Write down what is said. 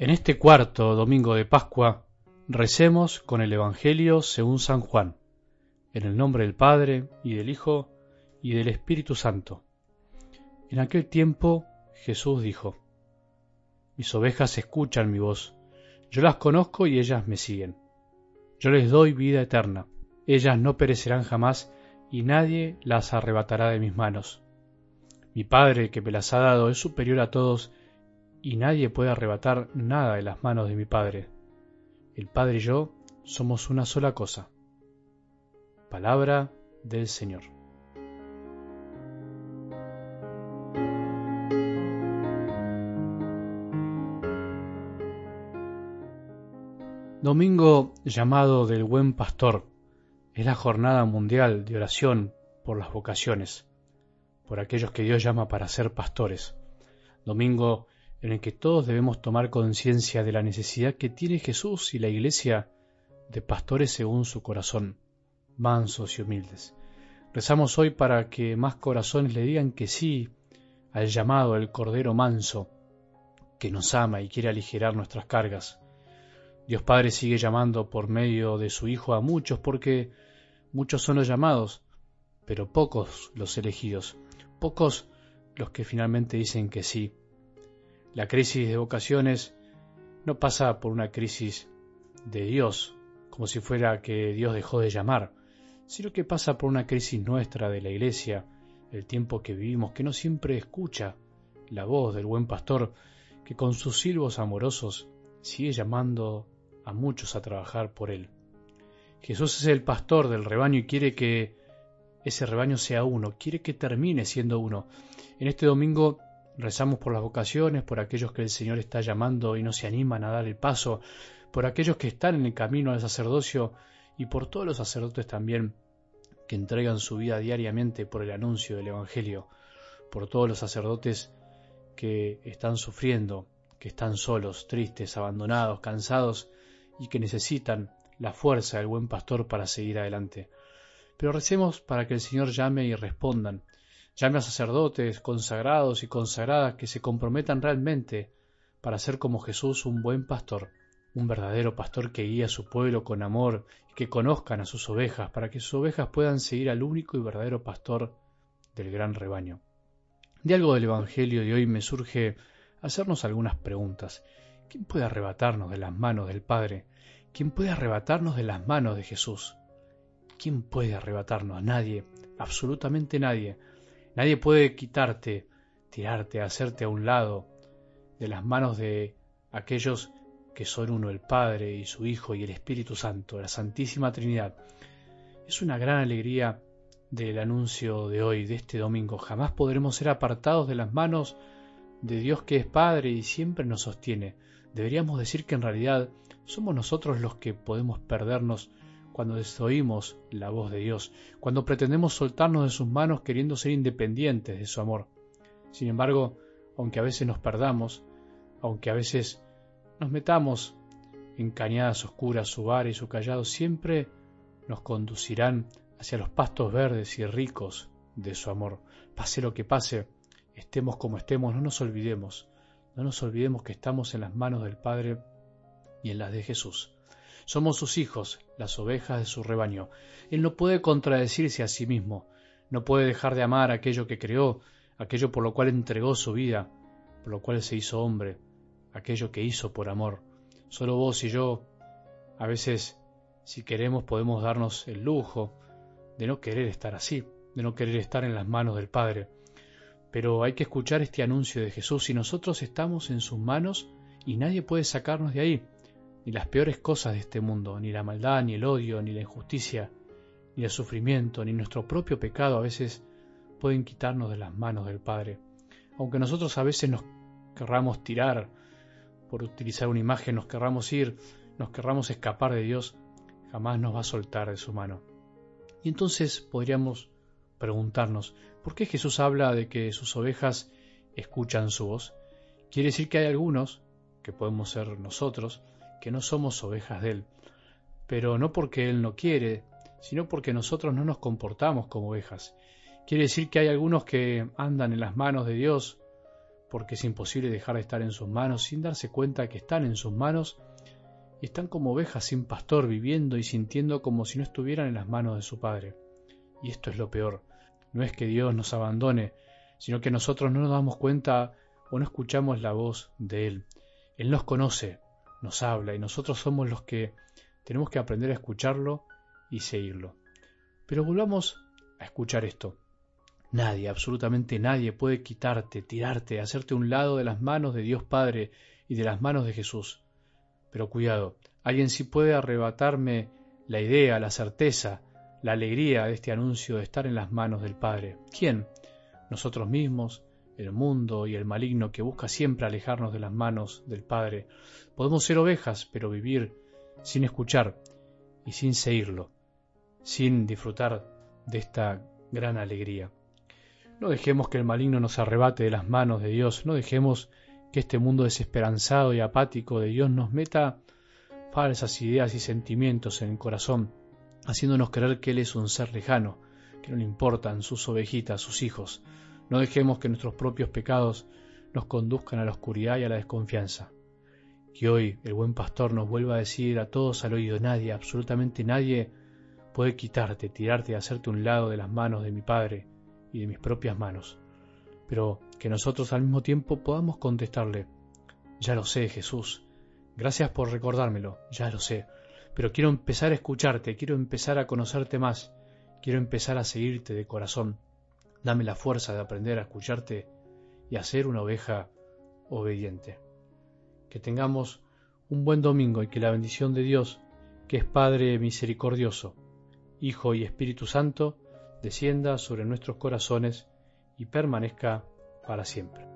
En este cuarto domingo de Pascua recemos con el Evangelio según San Juan, en el nombre del Padre y del Hijo y del Espíritu Santo. En aquel tiempo Jesús dijo, Mis ovejas escuchan mi voz, yo las conozco y ellas me siguen. Yo les doy vida eterna, ellas no perecerán jamás y nadie las arrebatará de mis manos. Mi Padre que me las ha dado es superior a todos y nadie puede arrebatar nada de las manos de mi Padre. El Padre y yo somos una sola cosa. Palabra del Señor. Domingo llamado del Buen Pastor es la jornada mundial de oración por las vocaciones, por aquellos que Dios llama para ser pastores. Domingo en el que todos debemos tomar conciencia de la necesidad que tiene Jesús y la Iglesia de pastores según su corazón, mansos y humildes. Rezamos hoy para que más corazones le digan que sí al llamado del Cordero manso, que nos ama y quiere aligerar nuestras cargas. Dios Padre sigue llamando por medio de su Hijo a muchos porque muchos son los llamados, pero pocos los elegidos, pocos los que finalmente dicen que sí la crisis de vocaciones no pasa por una crisis de Dios, como si fuera que Dios dejó de llamar, sino que pasa por una crisis nuestra de la Iglesia, el tiempo que vivimos, que no siempre escucha la voz del buen pastor, que con sus silbos amorosos sigue llamando a muchos a trabajar por él. Jesús es el pastor del rebaño y quiere que ese rebaño sea uno, quiere que termine siendo uno. En este domingo Rezamos por las vocaciones, por aquellos que el Señor está llamando y no se animan a dar el paso, por aquellos que están en el camino al sacerdocio y por todos los sacerdotes también que entregan su vida diariamente por el anuncio del Evangelio, por todos los sacerdotes que están sufriendo, que están solos, tristes, abandonados, cansados y que necesitan la fuerza del buen pastor para seguir adelante. Pero recemos para que el Señor llame y respondan, Llame a sacerdotes consagrados y consagradas que se comprometan realmente para ser como Jesús un buen pastor, un verdadero pastor que guía a su pueblo con amor y que conozcan a sus ovejas para que sus ovejas puedan seguir al único y verdadero pastor del gran rebaño. De algo del Evangelio de hoy me surge hacernos algunas preguntas. ¿Quién puede arrebatarnos de las manos del Padre? ¿Quién puede arrebatarnos de las manos de Jesús? ¿Quién puede arrebatarnos? Nadie, absolutamente nadie. Nadie puede quitarte, tirarte, hacerte a un lado de las manos de aquellos que son uno, el Padre y su Hijo y el Espíritu Santo, la Santísima Trinidad. Es una gran alegría del anuncio de hoy, de este domingo. Jamás podremos ser apartados de las manos de Dios que es Padre y siempre nos sostiene. Deberíamos decir que en realidad somos nosotros los que podemos perdernos cuando desoímos la voz de Dios, cuando pretendemos soltarnos de sus manos queriendo ser independientes de su amor. Sin embargo, aunque a veces nos perdamos, aunque a veces nos metamos en cañadas oscuras su vara y su callado, siempre nos conducirán hacia los pastos verdes y ricos de su amor. Pase lo que pase, estemos como estemos, no nos olvidemos, no nos olvidemos que estamos en las manos del Padre y en las de Jesús. Somos sus hijos, las ovejas de su rebaño. Él no puede contradecirse a sí mismo, no puede dejar de amar aquello que creó, aquello por lo cual entregó su vida, por lo cual se hizo hombre, aquello que hizo por amor. Solo vos y yo, a veces, si queremos, podemos darnos el lujo de no querer estar así, de no querer estar en las manos del Padre. Pero hay que escuchar este anuncio de Jesús y nosotros estamos en sus manos y nadie puede sacarnos de ahí ni las peores cosas de este mundo, ni la maldad, ni el odio, ni la injusticia, ni el sufrimiento, ni nuestro propio pecado a veces pueden quitarnos de las manos del Padre. Aunque nosotros a veces nos querramos tirar, por utilizar una imagen, nos querramos ir, nos querramos escapar de Dios, jamás nos va a soltar de su mano. Y entonces podríamos preguntarnos, ¿por qué Jesús habla de que sus ovejas escuchan su voz? Quiere decir que hay algunos, que podemos ser nosotros, que no somos ovejas de Él, pero no porque Él no quiere, sino porque nosotros no nos comportamos como ovejas. Quiere decir que hay algunos que andan en las manos de Dios porque es imposible dejar de estar en sus manos sin darse cuenta que están en sus manos y están como ovejas sin pastor viviendo y sintiendo como si no estuvieran en las manos de su Padre. Y esto es lo peor. No es que Dios nos abandone, sino que nosotros no nos damos cuenta o no escuchamos la voz de Él. Él nos conoce, nos habla y nosotros somos los que tenemos que aprender a escucharlo y seguirlo. Pero volvamos a escuchar esto. Nadie, absolutamente nadie puede quitarte, tirarte, hacerte un lado de las manos de Dios Padre y de las manos de Jesús. Pero cuidado, alguien sí puede arrebatarme la idea, la certeza, la alegría de este anuncio de estar en las manos del Padre. ¿Quién? Nosotros mismos, el mundo y el maligno que busca siempre alejarnos de las manos del Padre. Podemos ser ovejas, pero vivir sin escuchar y sin seguirlo, sin disfrutar de esta gran alegría. No dejemos que el maligno nos arrebate de las manos de Dios, no dejemos que este mundo desesperanzado y apático de Dios nos meta falsas ideas y sentimientos en el corazón, haciéndonos creer que Él es un ser lejano, que no le importan sus ovejitas, sus hijos. No dejemos que nuestros propios pecados nos conduzcan a la oscuridad y a la desconfianza. Que hoy el buen pastor nos vuelva a decir a todos al oído, nadie, absolutamente nadie, puede quitarte, tirarte y hacerte un lado de las manos de mi Padre y de mis propias manos. Pero que nosotros al mismo tiempo podamos contestarle, ya lo sé, Jesús, gracias por recordármelo, ya lo sé, pero quiero empezar a escucharte, quiero empezar a conocerte más, quiero empezar a seguirte de corazón. Dame la fuerza de aprender a escucharte y a ser una oveja obediente. Que tengamos un buen domingo y que la bendición de Dios, que es Padre misericordioso, Hijo y Espíritu Santo, descienda sobre nuestros corazones y permanezca para siempre.